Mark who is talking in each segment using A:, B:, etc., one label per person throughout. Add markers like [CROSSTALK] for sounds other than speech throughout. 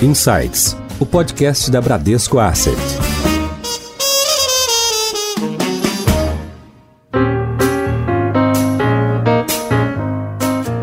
A: Insights, o podcast da Bradesco Asset.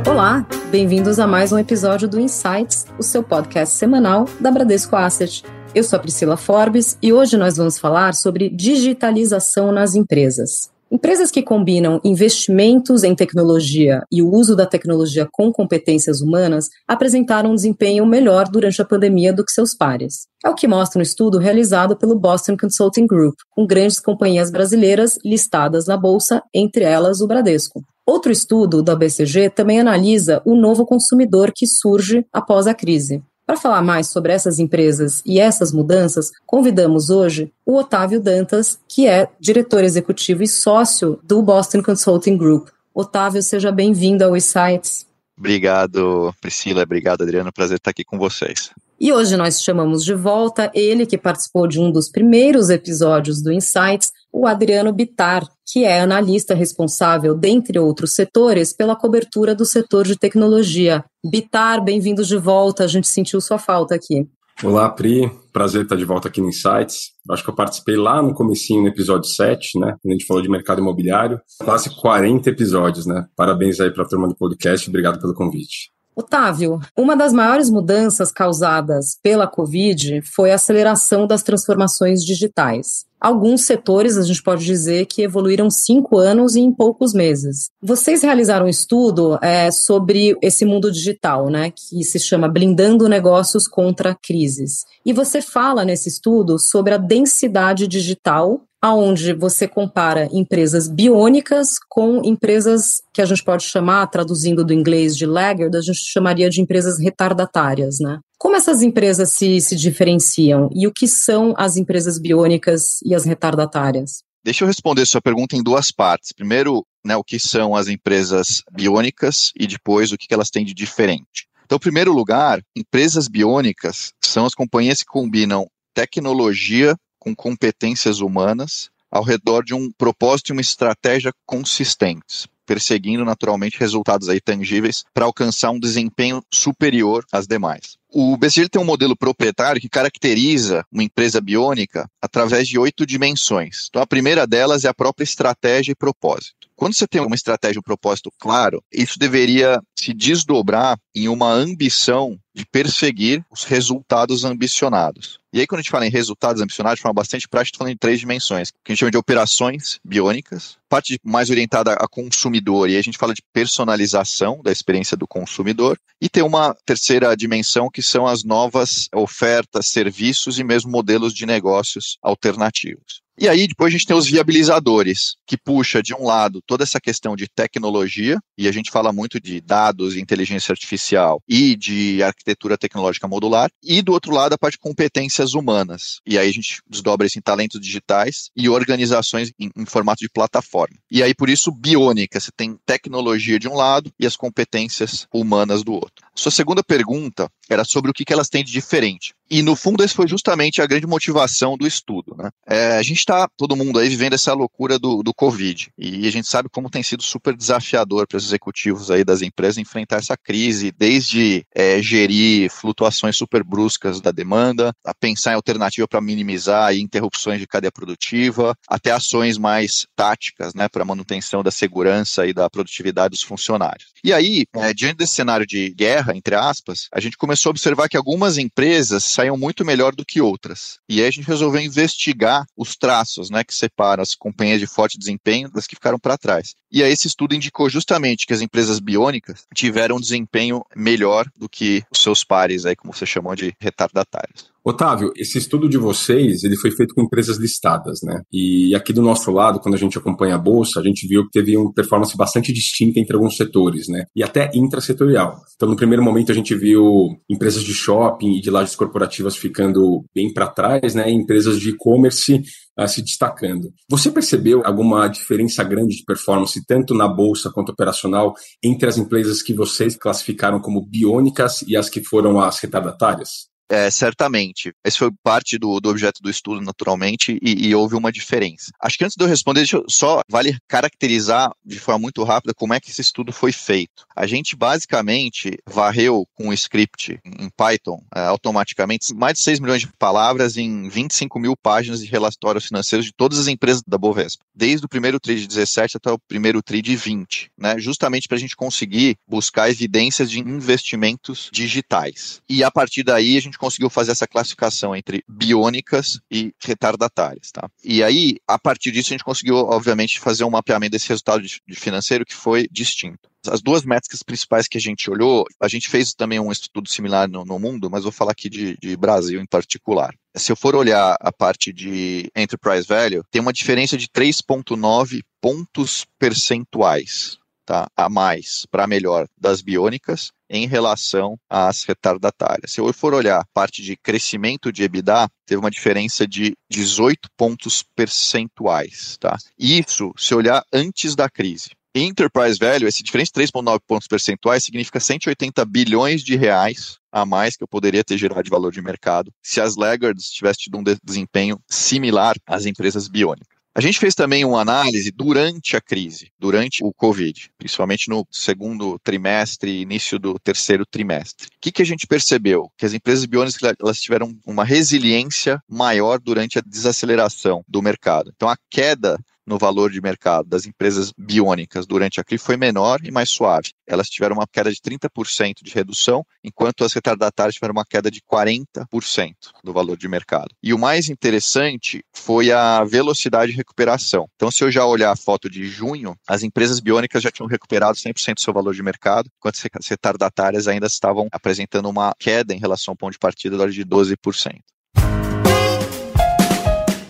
B: Olá, bem-vindos a mais um episódio do Insights, o seu podcast semanal da Bradesco Asset. Eu sou a Priscila Forbes e hoje nós vamos falar sobre digitalização nas empresas. Empresas que combinam investimentos em tecnologia e o uso da tecnologia com competências humanas apresentaram um desempenho melhor durante a pandemia do que seus pares. É o que mostra um estudo realizado pelo Boston Consulting Group, com grandes companhias brasileiras listadas na bolsa, entre elas o Bradesco. Outro estudo da BCG também analisa o novo consumidor que surge após a crise. Para falar mais sobre essas empresas e essas mudanças, convidamos hoje o Otávio Dantas, que é diretor executivo e sócio do Boston Consulting Group. Otávio, seja bem-vindo ao Insights.
C: Obrigado, Priscila. Obrigado, Adriano. Prazer estar aqui com vocês.
B: E hoje nós chamamos de volta ele que participou de um dos primeiros episódios do Insights, o Adriano Bitar, que é analista responsável, dentre outros setores, pela cobertura do setor de tecnologia. Bitar, bem-vindos de volta, a gente sentiu sua falta aqui.
D: Olá, Pri, prazer estar de volta aqui no Insights. Acho que eu participei lá no comecinho, no episódio 7, né, quando a gente falou de mercado imobiliário. Quase 40 episódios, né? Parabéns aí para a turma do podcast, obrigado pelo convite.
B: Otávio, uma das maiores mudanças causadas pela Covid foi a aceleração das transformações digitais. Alguns setores, a gente pode dizer, que evoluíram cinco anos e em poucos meses. Vocês realizaram um estudo é, sobre esse mundo digital, né, que se chama Blindando Negócios contra Crises. E você fala nesse estudo sobre a densidade digital aonde você compara empresas biônicas com empresas que a gente pode chamar, traduzindo do inglês de laggard, a gente chamaria de empresas retardatárias, né? Como essas empresas se, se diferenciam e o que são as empresas biônicas e as retardatárias?
C: Deixa eu responder sua pergunta em duas partes. Primeiro, né, o que são as empresas biônicas e depois o que elas têm de diferente. Então, em primeiro lugar, empresas biônicas são as companhias que combinam tecnologia com competências humanas ao redor de um propósito e uma estratégia consistentes, perseguindo naturalmente resultados aí tangíveis para alcançar um desempenho superior às demais. O BCG tem um modelo proprietário que caracteriza uma empresa biônica através de oito dimensões. Então, a primeira delas é a própria estratégia e propósito. Quando você tem uma estratégia e um propósito claro, isso deveria se desdobrar em uma ambição de perseguir os resultados ambicionados. E aí, quando a gente fala em resultados ambicionados, forma bastante prática, gente falando em três dimensões, que a gente chama de operações biônicas, parte mais orientada a consumidor, e a gente fala de personalização da experiência do consumidor, e tem uma terceira dimensão que são as novas ofertas, serviços e mesmo modelos de negócios alternativos. E aí, depois a gente tem os viabilizadores, que puxa, de um lado, toda essa questão de tecnologia, e a gente fala muito de dados, inteligência artificial e de arquitetura tecnológica modular, e do outro lado, a parte de competências humanas. E aí a gente desdobra isso em talentos digitais e organizações em, em formato de plataforma. E aí, por isso, biônica, você tem tecnologia de um lado e as competências humanas do outro. Sua segunda pergunta era sobre o que, que elas têm de diferente. E no fundo, esse foi justamente a grande motivação do estudo. Né? É, a gente está, todo mundo aí, vivendo essa loucura do, do Covid. E a gente sabe como tem sido super desafiador para os executivos aí das empresas enfrentar essa crise, desde é, gerir flutuações super bruscas da demanda, a pensar em alternativa para minimizar aí, interrupções de cadeia produtiva, até ações mais táticas né, para manutenção da segurança e da produtividade dos funcionários. E aí, é, diante desse cenário de guerra, entre aspas, a gente começou a observar que algumas empresas saíam muito melhor do que outras. E aí a gente resolveu investigar os traços né, que separam as companhias de forte desempenho das que ficaram para trás. E aí esse estudo indicou justamente que as empresas biônicas tiveram um desempenho melhor do que os seus pares, aí, como você chamou de retardatários.
D: Otávio, esse estudo de vocês, ele foi feito com empresas listadas, né? E aqui do nosso lado, quando a gente acompanha a bolsa, a gente viu que teve uma performance bastante distinta entre alguns setores, né? E até intrasetorial. Então, no primeiro momento, a gente viu empresas de shopping e de lajes corporativas ficando bem para trás, né? E empresas de e-commerce uh, se destacando. Você percebeu alguma diferença grande de performance, tanto na bolsa quanto operacional, entre as empresas que vocês classificaram como biônicas e as que foram as retardatárias?
C: É, certamente. Esse foi parte do, do objeto do estudo, naturalmente, e, e, houve uma diferença. Acho que antes de eu responder, deixa eu só vale caracterizar de forma muito rápida como é que esse estudo foi feito. A gente basicamente varreu com o script em Python é, automaticamente mais de 6 milhões de palavras em 25 mil páginas de relatórios financeiros de todas as empresas da Bovespa, desde o primeiro TRI de 17 até o primeiro TRI de 20, né? justamente para a gente conseguir buscar evidências de investimentos digitais. E a partir daí a gente conseguiu fazer essa classificação entre biônicas e retardatárias. Tá? E aí, a partir disso, a gente conseguiu, obviamente, fazer um mapeamento desse resultado de, de financeiro que foi distinto. As duas métricas principais que a gente olhou, a gente fez também um estudo similar no, no mundo, mas vou falar aqui de, de, Brasil em particular. Se eu for olhar a parte de enterprise value, tem uma diferença de 3,9 pontos percentuais tá, a mais para melhor das biônicas em relação às retardatárias. Se eu for olhar a parte de crescimento de EBITDA, teve uma diferença de 18 pontos percentuais. Tá? Isso se olhar antes da crise. Enterprise Value, esse diferença de 3,9 pontos percentuais significa 180 bilhões de reais a mais que eu poderia ter gerado de valor de mercado se as laggards tivessem tido um desempenho similar às empresas biônicas. A gente fez também uma análise durante a crise, durante o Covid, principalmente no segundo trimestre início do terceiro trimestre. O que, que a gente percebeu? Que as empresas biônicas elas tiveram uma resiliência maior durante a desaceleração do mercado. Então, a queda no valor de mercado das empresas biônicas durante a crise foi menor e mais suave. Elas tiveram uma queda de 30% de redução, enquanto as retardatárias tiveram uma queda de 40% do valor de mercado. E o mais interessante foi a velocidade de recuperação. Então, se eu já olhar a foto de junho, as empresas biônicas já tinham recuperado 100% do seu valor de mercado, enquanto as retardatárias ainda estavam apresentando uma queda em relação ao ponto de partida de 12%.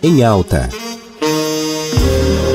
A: Em alta. you.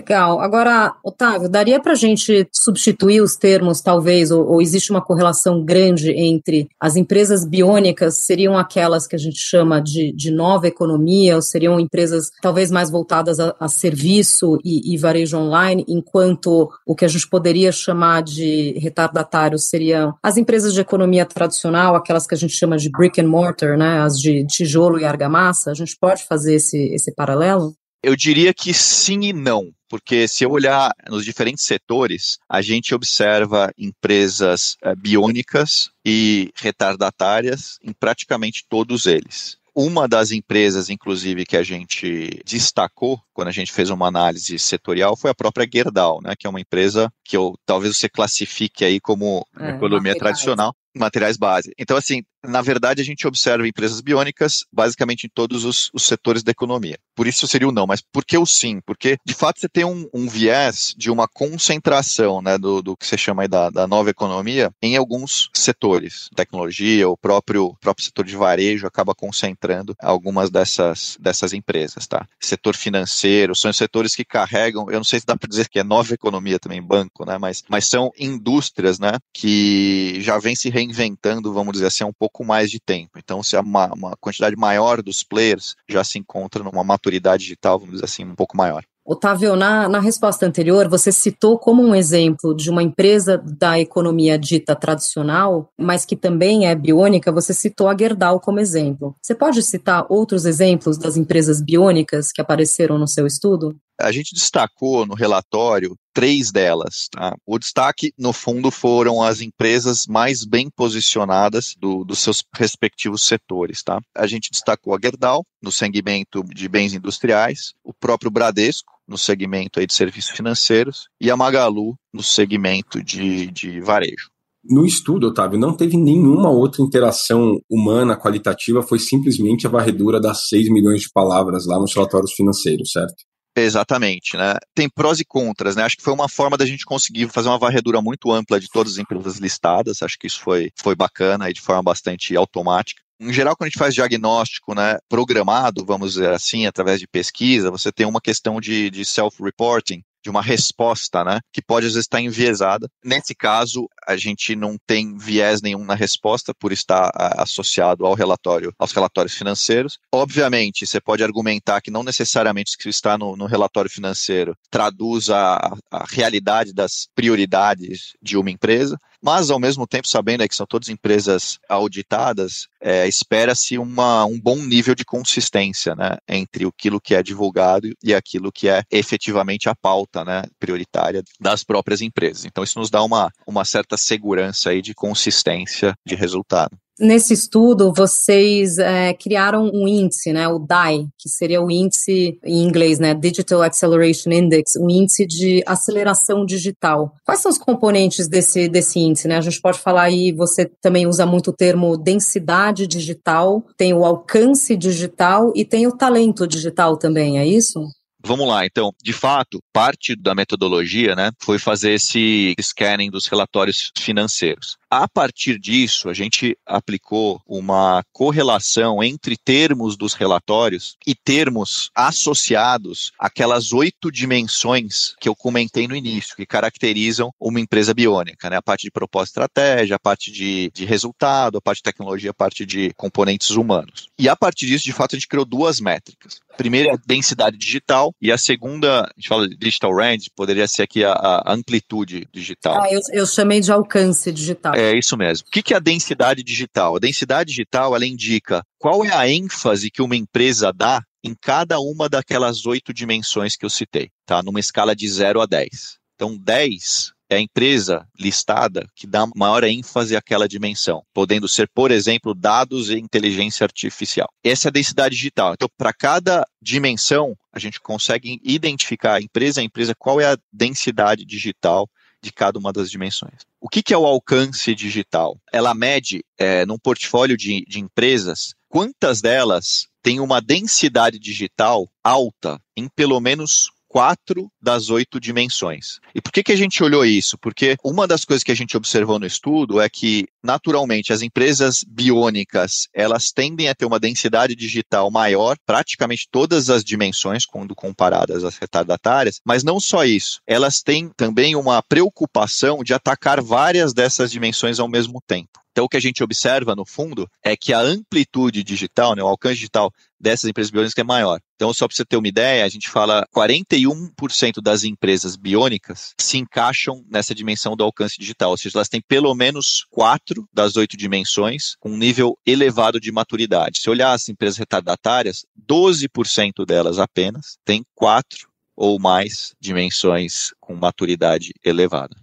B: Legal. Agora, Otávio, daria para a gente substituir os termos, talvez, ou, ou, existe uma correlação grande entre as empresas biônicas seriam aquelas que a gente chama de, de nova economia, ou seriam empresas talvez mais voltadas a, a serviço e, e, varejo online, enquanto o que a gente poderia chamar de retardatários seriam as empresas de economia tradicional, aquelas que a gente chama de brick and mortar, né, as de tijolo e argamassa. A gente pode fazer esse, esse paralelo?
C: Eu diria que sim e não, porque se eu olhar nos diferentes setores, a gente observa empresas é, biônicas e retardatárias em praticamente todos eles. Uma das empresas, inclusive, que a gente destacou quando a gente fez uma análise setorial foi a própria Gerdau, né, que é uma empresa que eu, talvez você classifique aí como é, economia tradicional, materiais base. Então, assim, na verdade, a gente observa empresas biônicas basicamente em todos os, os, setores da economia. Por isso seria o não, mas por que o sim? Porque, de fato, você tem um, um viés de uma concentração né, do, do que você chama da, da, nova economia em alguns setores. Tecnologia, o próprio, próprio setor de varejo acaba concentrando algumas dessas, dessas empresas. Tá? Setor financeiro, são setores que carregam, eu não sei se dá para dizer que é nova economia também, banco, né, mas, mas são indústrias né, que já vêm se reinventando, vamos dizer assim, há um pouco mais de tempo. Então, se uma, uma quantidade maior dos players já se encontra numa maturidade digital, vamos dizer assim, um pouco maior.
B: Otávio, na, na resposta anterior, você citou como um exemplo de uma empresa da economia dita tradicional, mas que também é biônica, você citou a Gerdau como exemplo. Você pode citar outros exemplos das empresas biônicas que apareceram no seu estudo?
C: A gente destacou no relatório três delas. Tá? O destaque, no fundo, foram as empresas mais bem posicionadas do, dos seus respectivos setores. Tá? A gente destacou a Gerdau, no segmento de bens industriais, o próprio Bradesco, no segmento aí de serviços financeiros, e a Magalu, no segmento de, de varejo.
D: No estudo, Otávio, não teve nenhuma outra interação humana qualitativa, foi simplesmente a varredura das 6 milhões de palavras lá nos relatórios financeiros, certo?
C: Exatamente, né? Tem prós e contras, né? Acho que foi uma forma da gente conseguir fazer uma varredura muito ampla de todas as empresas listadas. Acho que isso foi, foi bacana e de forma bastante automática. Em geral, quando a gente faz diagnóstico né, programado, vamos dizer assim, através de pesquisa, você tem uma questão de, de self-reporting, de uma resposta, né, que pode às vezes estar enviesada. Nesse caso, a gente não tem viés nenhum na resposta por estar associado ao relatório, aos relatórios financeiros. Obviamente, você pode argumentar que não necessariamente o que está no, no relatório financeiro traduz a, a realidade das prioridades de uma empresa, mas ao mesmo tempo sabendo que são todas empresas auditadas, é, espera-se um bom nível de consistência né, entre aquilo que é divulgado e aquilo que é efetivamente a pauta né, prioritária das próprias empresas. Então isso nos dá uma, uma certa segurança aí de consistência de resultado.
B: Nesse estudo, vocês é, criaram um índice, né, o DAI, que seria o índice em inglês, né, Digital Acceleration Index, o índice de aceleração digital. Quais são os componentes desse, desse índice? Né? A gente pode falar aí, você também usa muito o termo densidade digital, tem o alcance digital e tem o talento digital também, é isso?
C: Vamos lá, então, de fato, parte da metodologia né, foi fazer esse scanning dos relatórios financeiros. A partir disso, a gente aplicou uma correlação entre termos dos relatórios e termos associados àquelas oito dimensões que eu comentei no início, que caracterizam uma empresa biônica, né? A parte de propósito e estratégia, a parte de, de resultado, a parte de tecnologia, a parte de componentes humanos. E a partir disso, de fato, a gente criou duas métricas. A primeira é a densidade digital e a segunda, a gente fala de digital range, poderia ser aqui a, a amplitude digital.
B: Ah, eu, eu chamei de alcance digital.
C: É isso mesmo. O que é a densidade digital? A densidade digital ela indica qual é a ênfase que uma empresa dá em cada uma daquelas oito dimensões que eu citei, tá? Numa escala de 0 a 10. Então, 10 é a empresa listada que dá maior ênfase àquela dimensão, podendo ser, por exemplo, dados e inteligência artificial. Essa é a densidade digital. Então, para cada dimensão, a gente consegue identificar empresa a empresa qual é a densidade digital de cada uma das dimensões. O que, que é o alcance digital? Ela mede, é, num portfólio de, de empresas, quantas delas têm uma densidade digital alta em pelo menos quatro das oito dimensões. E por que, que a gente olhou isso? Porque uma das coisas que a gente observou no estudo é que, naturalmente, as empresas biônicas, elas tendem a ter uma densidade digital maior, praticamente todas as dimensões, quando comparadas às retardatárias, mas não só isso, elas têm também uma preocupação de atacar várias dessas dimensões ao mesmo tempo. Então, o que a gente observa, no fundo, é que a amplitude digital, né, o alcance digital dessas empresas biônicas é maior. Então, só para você ter uma ideia, a gente fala 41% das empresas biônicas se encaixam nessa dimensão do alcance digital, ou seja, elas têm pelo menos quatro das oito dimensões com um nível elevado de maturidade. Se olhar as empresas retardatárias, 12% delas apenas têm quatro ou mais dimensões com maturidade elevada.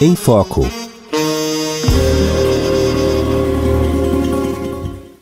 A: Em Foco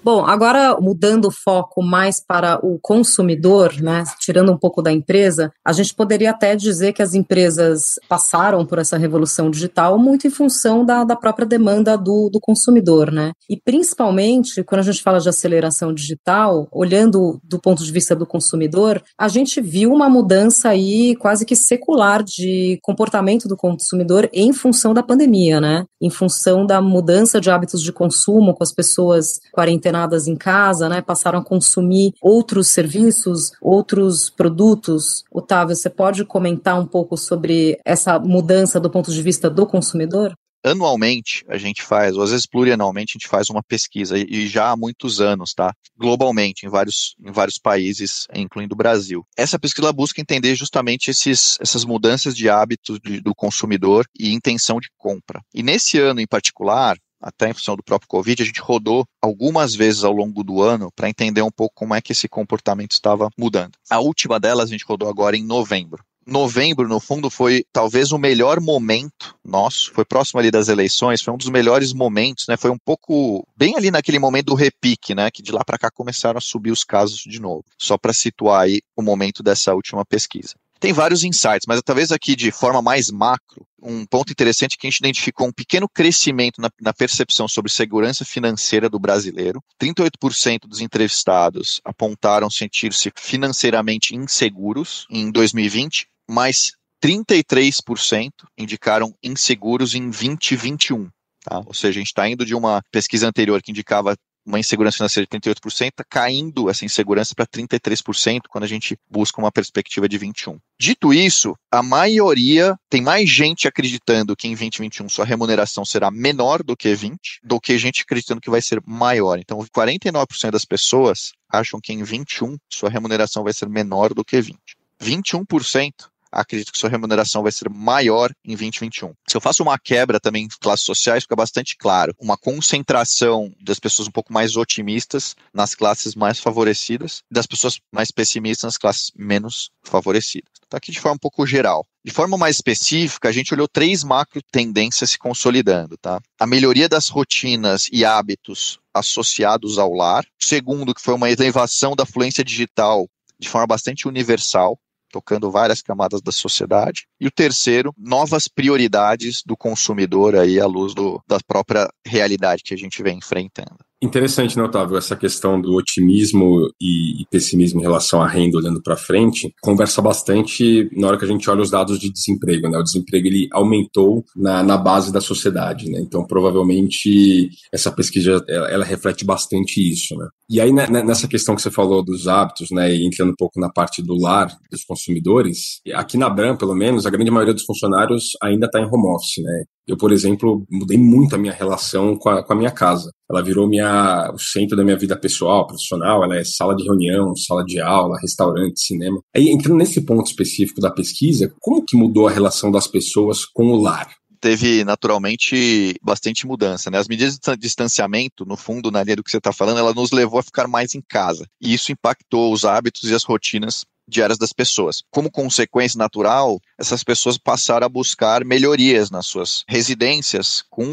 B: Bom, agora mudando o foco mais para o consumidor, né, tirando um pouco da empresa, a gente poderia até dizer que as empresas passaram por essa revolução digital muito em função da, da própria demanda do, do consumidor, né? E principalmente quando a gente fala de aceleração digital, olhando do ponto de vista do consumidor, a gente viu uma mudança aí quase que secular de comportamento do consumidor em função da pandemia, né? Em função da mudança de hábitos de consumo com as pessoas quarentenadas quarentenadas em casa, né, passaram a consumir outros serviços, outros produtos. Otávio, você pode comentar um pouco sobre essa mudança do ponto de vista do consumidor?
C: anualmente a gente faz, ou às vezes plurianualmente a gente faz uma pesquisa e já há muitos anos, tá? Globalmente, em vários, em vários países, incluindo o Brasil. Essa pesquisa busca entender justamente esses, essas mudanças de hábitos do consumidor e intenção de compra. E nesse ano em particular, até em função do próprio Covid, a gente rodou algumas vezes ao longo do ano para entender um pouco como é que esse comportamento estava mudando. A última delas a gente rodou agora em novembro. Novembro, no fundo, foi talvez o melhor momento nosso, foi próximo ali das eleições, foi um dos melhores momentos, né? Foi um pouco bem ali naquele momento do repique, né? Que de lá para cá começaram a subir os casos de novo. Só para situar aí o momento dessa última pesquisa. Tem vários insights, mas talvez aqui de forma mais macro, um ponto interessante que a gente identificou um pequeno crescimento na, na percepção sobre segurança financeira do brasileiro. 38% dos entrevistados apontaram sentir-se financeiramente inseguros em 2020, mas 33% indicaram inseguros em 2021. Tá? Ou seja, a gente está indo de uma pesquisa anterior que indicava uma insegurança financeira de 38%, está caindo essa insegurança para 33% quando a gente busca uma perspectiva de 21%. Dito isso, a maioria tem mais gente acreditando que em 2021 sua remuneração será menor do que 20, do que gente acreditando que vai ser maior. Então, 49% das pessoas acham que em 21 sua remuneração vai ser menor do que 20. 21% acredito que sua remuneração vai ser maior em 2021. Se eu faço uma quebra também em classes sociais, fica bastante claro. Uma concentração das pessoas um pouco mais otimistas nas classes mais favorecidas, das pessoas mais pessimistas nas classes menos favorecidas. Está aqui de forma um pouco geral. De forma mais específica, a gente olhou três macro tendências se consolidando, tá? A melhoria das rotinas e hábitos associados ao lar. Segundo, que foi uma elevação da fluência digital de forma bastante universal, tocando várias camadas da sociedade. E o terceiro, novas prioridades do consumidor aí à luz do, da própria realidade que a gente vem enfrentando.
D: Interessante, né, Otávio? Essa questão do otimismo e, pessimismo em relação à renda olhando para frente conversa bastante na hora que a gente olha os dados de desemprego. Né? O desemprego ele aumentou na, na base da sociedade. Né? Então, provavelmente, essa pesquisa ela, ela reflete bastante isso. Né? E aí, né, né, nessa questão que você falou dos hábitos, né, e entrando um pouco na parte do lar dos consumidores, aqui na Bram, pelo menos, a grande maioria dos funcionários ainda está em home office. Né? Eu, por exemplo, mudei muito a minha relação com a, com a minha casa. Ela virou minha, o centro da minha vida pessoal, profissional. Ela é sala de reunião, sala de aula, restaurante, cinema. Aí, entrando nesse ponto específico da pesquisa, como que mudou a relação das pessoas com o lar?
C: teve naturalmente bastante mudança. Né? As medidas de distanciamento, no fundo, na linha do que você está falando, ela nos levou a ficar mais em casa. E isso impactou os hábitos e as rotinas diárias das pessoas. Como consequência natural, essas pessoas passaram a buscar melhorias nas suas residências com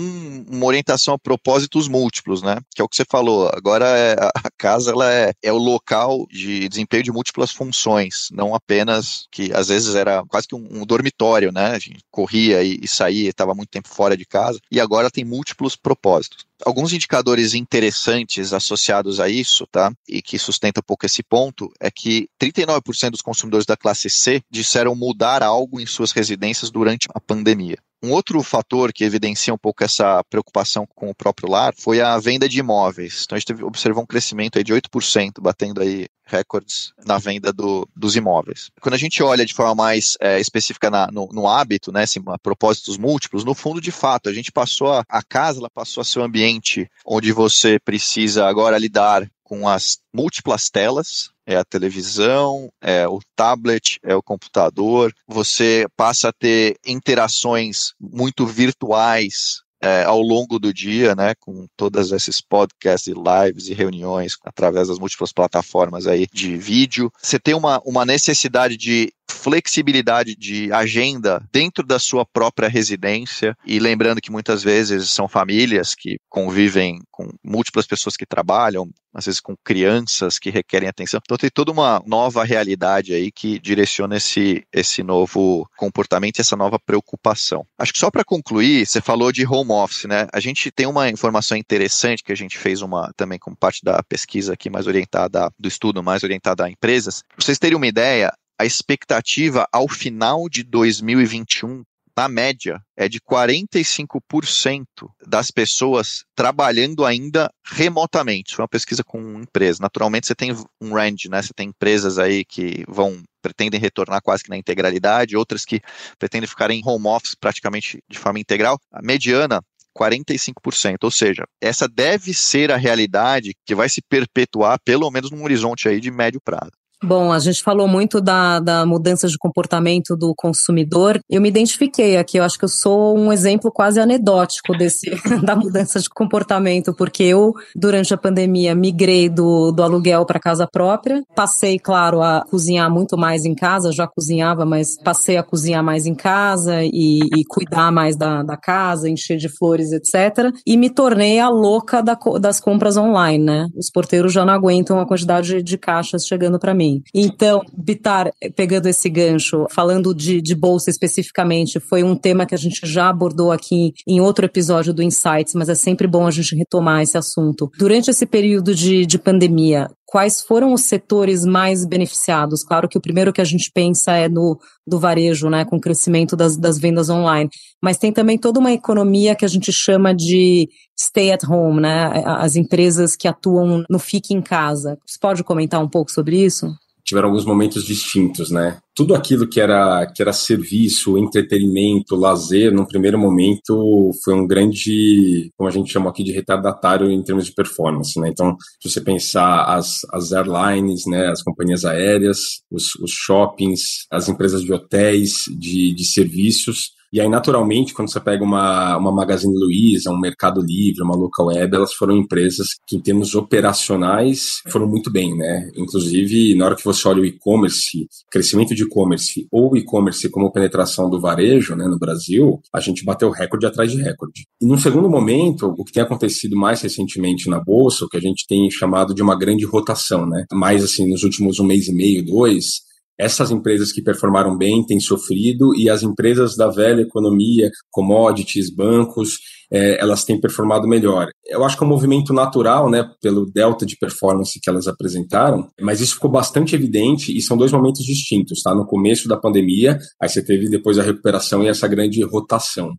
C: uma orientação a propósitos múltiplos, né? Que é o que você falou. Agora é, a casa ela é, é o local de desempenho de múltiplas funções, não apenas que às vezes era quase que um, um dormitório, né? A gente corria e, e saía, estava muito tempo fora de casa, e agora tem múltiplos propósitos alguns indicadores interessantes associados a isso, tá? E que sustenta um pouco esse ponto, é que 39% dos consumidores da classe C disseram mudar algo em suas residências durante a pandemia. Um outro fator que evidencia um pouco essa preocupação com o próprio lar foi a venda de imóveis. Então a gente observou um crescimento aí de 8%, batendo aí recordes na venda do, dos imóveis. Quando a gente olha de forma mais é, específica na, no, no, hábito, né, assim, propósitos múltiplos, no fundo, de fato, a gente passou a, a casa, ela passou a ser um ambiente onde você precisa agora lidar com as múltiplas telas, é a televisão, é o tablet, é o computador. Você passa a ter interações muito virtuais é, ao longo do dia, né, com todos esses podcasts e lives e reuniões através das múltiplas plataformas aí de vídeo. Você tem uma, uma necessidade de flexibilidade de agenda dentro da sua própria residência e lembrando que muitas vezes são famílias que convivem com múltiplas pessoas que trabalham, às vezes com crianças que requerem atenção. Então tem toda uma nova realidade aí que direciona esse, esse novo comportamento e essa nova preocupação. Acho que só para concluir, você falou de home office, né? A gente tem uma informação interessante que a gente fez uma também como parte da pesquisa aqui mais orientada do estudo mais orientada a empresas. Pra vocês terem uma ideia, a expectativa ao final de 2021 na média, é de 45% das pessoas trabalhando ainda remotamente. Foi uma pesquisa com empresas. Naturalmente, você tem um range, né? Você tem empresas aí que vão pretendem retornar quase que na integralidade, outras que pretendem ficar em home office praticamente de forma integral. A mediana 45%, ou seja, essa deve ser a realidade que vai se perpetuar pelo menos num horizonte aí de médio prazo.
B: Bom, a gente falou muito da, da mudança de comportamento do consumidor. Eu me identifiquei aqui, eu acho que eu sou um exemplo quase anedótico desse, [LAUGHS] da mudança de comportamento, porque eu, durante a pandemia, migrei do, do aluguel para casa própria. Passei, claro, a cozinhar muito mais em casa, já cozinhava, mas passei a cozinhar mais em casa e, e cuidar mais da, da casa, encher de flores, etc. E me tornei a louca da, das compras online, né? Os porteiros já não aguentam a quantidade de caixas chegando para mim. Então, Bitar, pegando esse gancho, falando de, de bolsa especificamente, foi um tema que a gente já abordou aqui em outro episódio do Insights, mas é sempre bom a gente retomar esse assunto. Durante esse período de, de pandemia, quais foram os setores mais beneficiados? Claro que o primeiro que a gente pensa é no do varejo, né, com o crescimento das, das vendas online, mas tem também toda uma economia que a gente chama de stay at home, né, as empresas que atuam no fique em casa. Você pode comentar um pouco sobre isso?
D: Tiveram alguns momentos distintos, né? tudo aquilo que era, que era serviço, entretenimento, lazer, num primeiro momento foi um grande, como a gente chama aqui de retardatário em termos de performance, né? Então, se você pensar as, as airlines, né, as companhias aéreas, os, os shoppings, as empresas de hotéis, de, de serviços, e aí, naturalmente, quando você pega uma, uma Magazine Luiza, um Mercado Livre, uma Local Web, elas foram empresas que, em termos operacionais, foram muito bem, né? Inclusive, na hora que você olha o e-commerce, crescimento de e-commerce ou e-commerce como penetração do varejo né, no Brasil, a gente bateu recorde atrás de recorde. E num segundo momento, o que tem acontecido mais recentemente na Bolsa, o que a gente tem chamado de uma grande rotação, né? Mais assim, nos últimos um mês e meio, dois, essas empresas que performaram bem têm sofrido e as empresas da velha economia, commodities, bancos, é, elas têm performado melhor. Eu acho que é um movimento natural, né, pelo delta de performance que elas apresentaram, mas isso ficou bastante evidente e são dois momentos distintos, tá? No começo da pandemia, aí você teve depois a recuperação e essa grande rotação.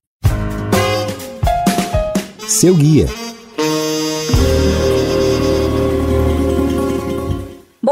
A: Seu guia.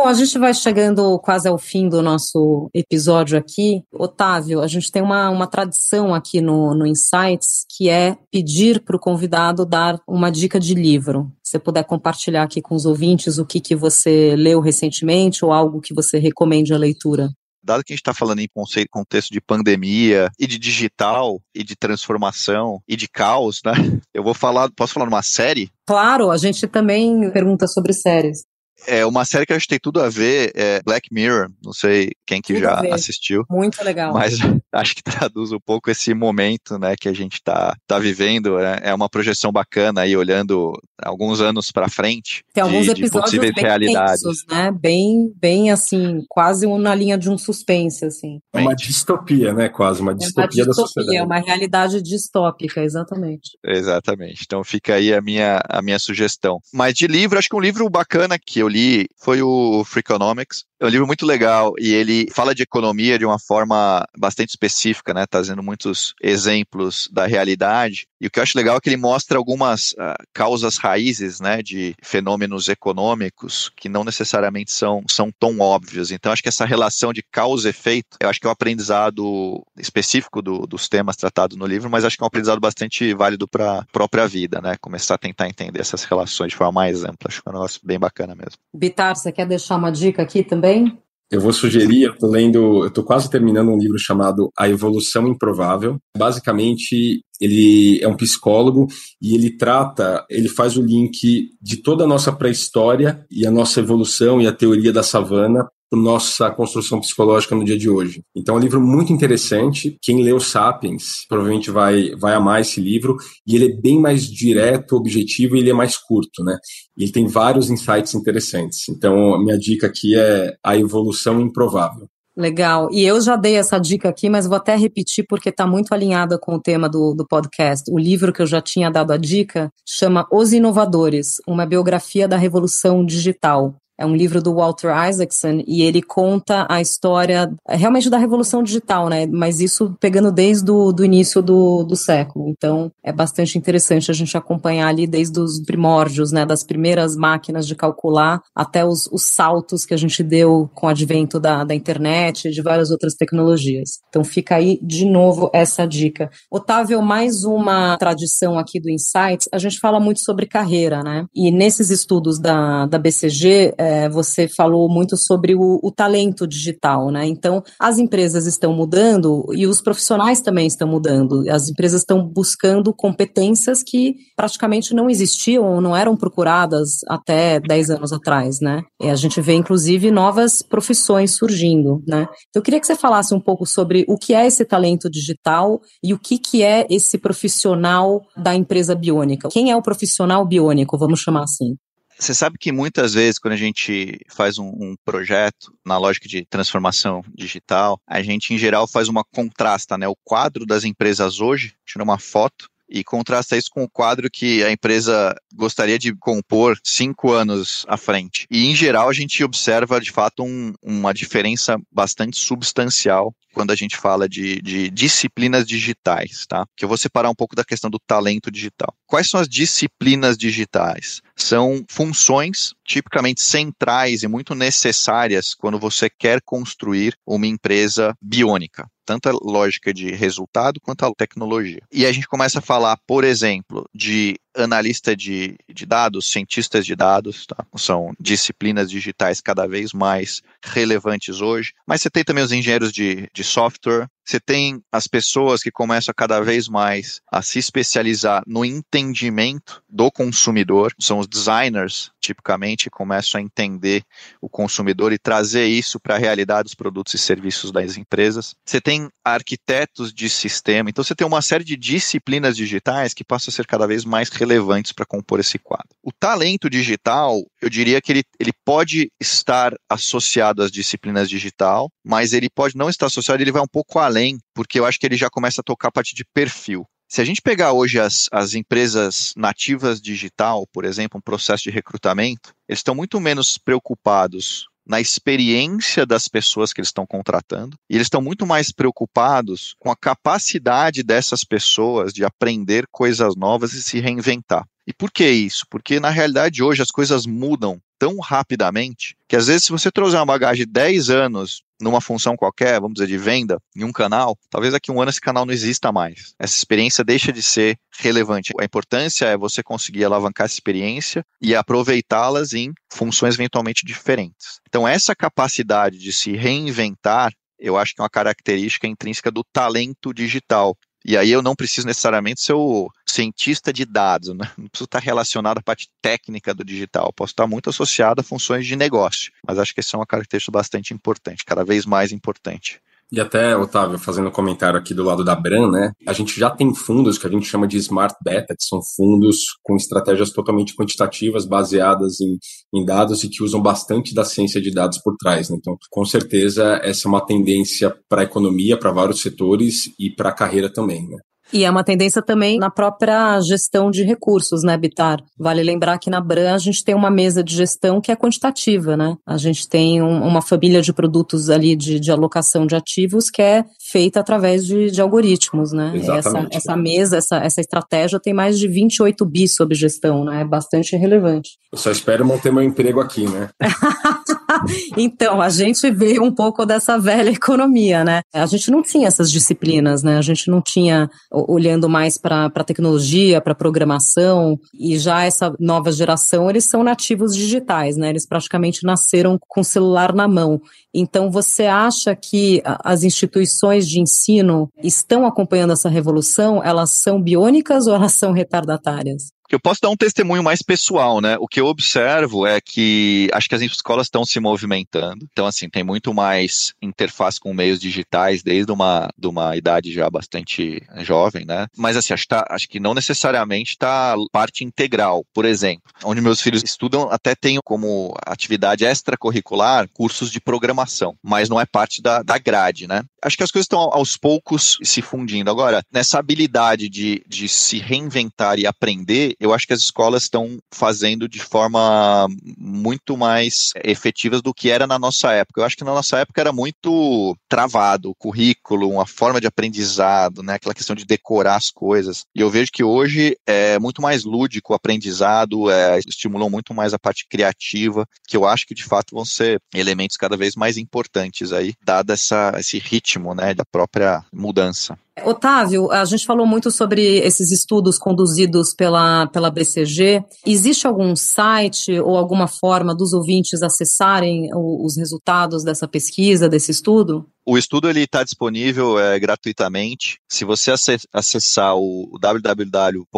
B: Bom, a gente vai chegando quase ao fim do nosso episódio aqui. Otávio, a gente tem uma, uma tradição aqui no, no Insights que é pedir para o convidado dar uma dica de livro. Se você puder compartilhar aqui com os ouvintes o que, que você leu recentemente ou algo que você recomende a leitura
C: dado que a gente está falando em contexto de pandemia e de digital e de transformação e de caos, né? Eu vou falar, posso falar numa série?
B: Claro, a gente também pergunta sobre séries.
C: É uma série que eu acho que tem tudo a ver, é Black Mirror, não sei quem que tudo já assistiu.
B: Muito legal.
C: Mas [LAUGHS] acho que traduz um pouco esse momento, né, que a gente está tá vivendo, né? é uma projeção bacana aí, olhando alguns anos para frente.
B: Tem alguns de, episódios de bem realidades. Tensos, né, bem, bem assim, quase na linha de um suspense, assim.
D: É uma distopia, né, quase, uma distopia, é uma distopia da sociedade. É
B: uma realidade distópica, exatamente.
C: Exatamente, então fica aí a minha, a minha sugestão. Mas de livro, acho que um livro bacana que eu eu li foi o Freakonomics. É um livro muito legal e ele fala de economia de uma forma bastante específica, né? Trazendo muitos exemplos da realidade. E o que eu acho legal é que ele mostra algumas uh, causas raízes, né, de fenômenos econômicos que não necessariamente são, são tão óbvios. Então, acho que essa relação de causa efeito, eu acho que é um aprendizado específico do, dos temas tratados no livro, mas acho que é um aprendizado bastante válido para a própria vida, né? Começar a tentar entender essas relações de forma mais ampla. Acho que é um negócio bem bacana mesmo.
B: Bitar, você quer deixar uma dica aqui também?
D: Eu vou sugerir, eu tô lendo, eu tô quase terminando um livro chamado A Evolução Improvável. Basicamente, ele é um psicólogo e ele trata, ele faz o link de toda a nossa pré-história e a nossa evolução e a teoria da savana nossa construção psicológica no dia de hoje. Então é um livro muito interessante. Quem leu Sapiens provavelmente vai, vai amar esse livro. E ele é bem mais direto, objetivo e ele é mais curto, né? Ele tem vários insights interessantes. Então, a minha dica aqui é A Evolução Improvável.
B: Legal. E eu já dei essa dica aqui, mas vou até repetir porque está muito alinhada com o tema do, do podcast. O livro que eu já tinha dado a dica chama Os Inovadores, uma biografia da revolução digital. É um livro do Walter Isaacson e ele conta a história realmente da revolução digital, né? Mas isso pegando desde o início do, do século. Então é bastante interessante a gente acompanhar ali desde os primórdios, né? Das primeiras máquinas de calcular até os, os saltos que a gente deu com o advento da, da internet e de várias outras tecnologias. Então fica aí de novo essa dica. Otávio, mais uma tradição aqui do Insights, a gente fala muito sobre carreira, né? E nesses estudos da, da BCG, é, é, você falou muito sobre o, o, talento digital, né? Então, as empresas estão mudando e os profissionais também estão mudando. As empresas estão buscando competências que praticamente não existiam ou não eram procuradas até 10 anos atrás, né? E a gente vê, inclusive, novas profissões surgindo, né? Então, eu queria que você falasse um pouco sobre o que é esse talento digital e o que, que é esse profissional da empresa biônica. Quem é o profissional biônico, vamos chamar assim?
C: Você sabe que muitas vezes, quando a gente faz um, um, projeto na lógica de transformação digital, a gente, em geral, faz uma contrasta, né? O quadro das empresas hoje, tira uma foto, e contrasta isso com o quadro que a empresa gostaria de compor cinco anos à frente. E, em geral, a gente observa, de fato, um, uma diferença bastante substancial quando a gente fala de, de, disciplinas digitais, tá? Que eu vou separar um pouco da questão do talento digital. Quais são as disciplinas digitais? São funções tipicamente centrais e muito necessárias quando você quer construir uma empresa biônica tanto a lógica de resultado quanto a tecnologia. E a gente começa a falar, por exemplo, de analista de, de dados, cientistas de dados, tá? são disciplinas digitais cada vez mais relevantes hoje, mas você tem também os engenheiros de, de software, você tem as pessoas que começam cada vez mais a se especializar no entendimento do consumidor, são os designers, tipicamente, que começam a entender o consumidor e trazer isso para a realidade dos produtos e serviços das empresas. Você tem arquitetos de sistema, então você tem uma série de disciplinas digitais que passam a ser cada vez mais relevantes para compor esse quadro. O talento digital, eu diria que ele, ele pode estar associado às disciplinas digital, mas ele pode não estar associado, ele vai um pouco além, porque eu acho que ele já começa a tocar a partir de perfil. Se a gente pegar hoje as, as empresas nativas digital, por exemplo, um processo de recrutamento, eles estão muito menos preocupados na experiência das pessoas que eles estão contratando, e eles estão muito mais preocupados com a capacidade dessas pessoas de aprender coisas novas e se reinventar. E por que isso? Porque na realidade hoje as coisas mudam tão rapidamente que às vezes se você trouxer uma bagagem de 10 anos numa função qualquer, vamos dizer, de venda, em um canal, talvez daqui a um ano esse canal não exista mais. Essa experiência deixa de ser relevante. A importância é você conseguir alavancar essa experiência e aproveitá-las em funções eventualmente diferentes. Então, essa capacidade de se reinventar eu acho que é uma característica intrínseca do talento digital. E aí eu não preciso necessariamente ser o cientista de dados, né? não preciso estar relacionado à parte técnica do digital, posso estar muito associado a funções de negócio, mas acho que essa é uma característica bastante importante, cada vez mais importante.
D: E até, Otávio, fazendo um comentário aqui do lado da Bran, né? A gente já tem fundos que a gente chama de Smart Beta, que são fundos com estratégias totalmente quantitativas, baseadas em, em dados e que usam bastante da ciência de dados por trás. Né? Então, com certeza, essa é uma tendência para a economia, para vários setores e para a carreira também, né?
B: E é uma tendência também na própria gestão de recursos, né, Bitar? Vale lembrar que na Bran a gente tem uma mesa de gestão que é quantitativa, né? A gente tem um, uma família de produtos ali de, de, alocação de ativos que é feita através de, de algoritmos, né? Essa, essa mesa, essa, essa estratégia tem mais de 28 bi sob gestão, né? É bastante relevante.
D: Eu só espero manter meu emprego aqui, né? [LAUGHS] [LAUGHS]
B: então, a gente vê um pouco dessa velha economia, né? A gente não tinha essas disciplinas, né? A gente não tinha olhando mais para tecnologia, para programação, e já essa nova geração, eles são nativos digitais, né? Eles praticamente nasceram com o celular na mão. Então, você acha que as instituições de ensino estão acompanhando essa revolução? Elas são biônicas ou elas são retardatárias?
C: Eu posso dar um testemunho mais pessoal, né? O que eu observo é que acho que as escolas estão se movimentando. Então, assim, tem muito mais interface com meios digitais desde uma, de uma idade já bastante jovem, né? Mas, assim, acho, tá, acho que não necessariamente está parte integral. Por exemplo, onde meus filhos estudam, até tenho como atividade extracurricular cursos de programação, mas não é parte da, da grade, né? Acho que as coisas estão aos poucos se fundindo. Agora, nessa habilidade de, de se reinventar e aprender, eu acho que as escolas estão fazendo de forma muito mais efetivas do que era na nossa época. Eu acho que na nossa época era muito travado o currículo, uma forma de aprendizado, né? aquela questão de decorar as coisas. E eu vejo que hoje é muito mais lúdico o aprendizado, é, estimulam muito mais a parte criativa, que eu acho que de fato vão ser elementos cada vez mais importantes aí, dado essa, esse ritmo né, da própria mudança.
B: Otávio, a gente falou muito sobre esses estudos conduzidos pela, pela BCG. Existe algum site ou alguma forma dos ouvintes acessarem os resultados dessa pesquisa, desse estudo?
C: O estudo ele está disponível é, gratuitamente. Se você acessar o www.bcg.com,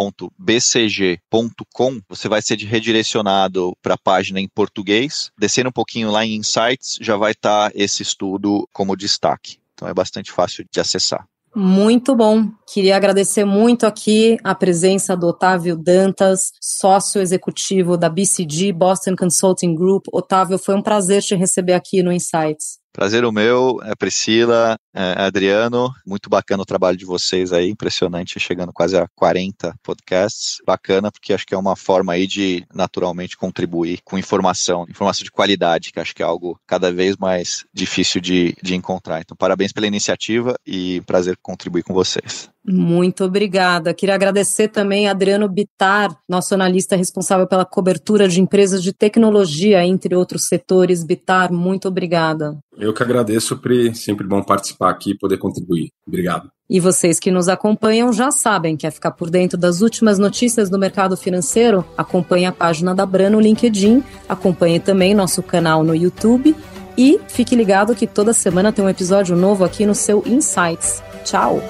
C: você vai ser redirecionado para a página em português. Descendo um pouquinho lá em Insights, já vai estar tá esse estudo como destaque. Então é bastante fácil de acessar.
B: Muito bom. Queria agradecer muito aqui a presença do Otávio Dantas, sócio executivo da BCG, Boston Consulting Group. Otávio, foi um prazer te receber aqui no Insights.
C: Prazer o meu, é Priscila. é, Adriano, muito bacana o trabalho de vocês aí, impressionante, chegando quase a 40 podcasts. Bacana, porque acho que é uma forma aí de naturalmente contribuir com informação, informação de qualidade, que acho que é algo cada vez mais difícil de, de encontrar. Então, parabéns pela iniciativa e prazer contribuir com vocês.
B: Muito obrigada. Queria agradecer também a Adriano Bitar, nosso analista responsável pela cobertura de empresas de tecnologia, entre outros setores. Bitar, muito obrigada.
D: Eu que agradeço, Pri. Sempre bom participar aqui e poder contribuir. Obrigado.
B: E vocês que nos acompanham já sabem, quer ficar por dentro das últimas notícias do mercado financeiro? Acompanhe a página da Bran no LinkedIn, acompanhe também nosso canal no YouTube e fique ligado que toda semana tem um episódio novo aqui no seu Insights. Tchau!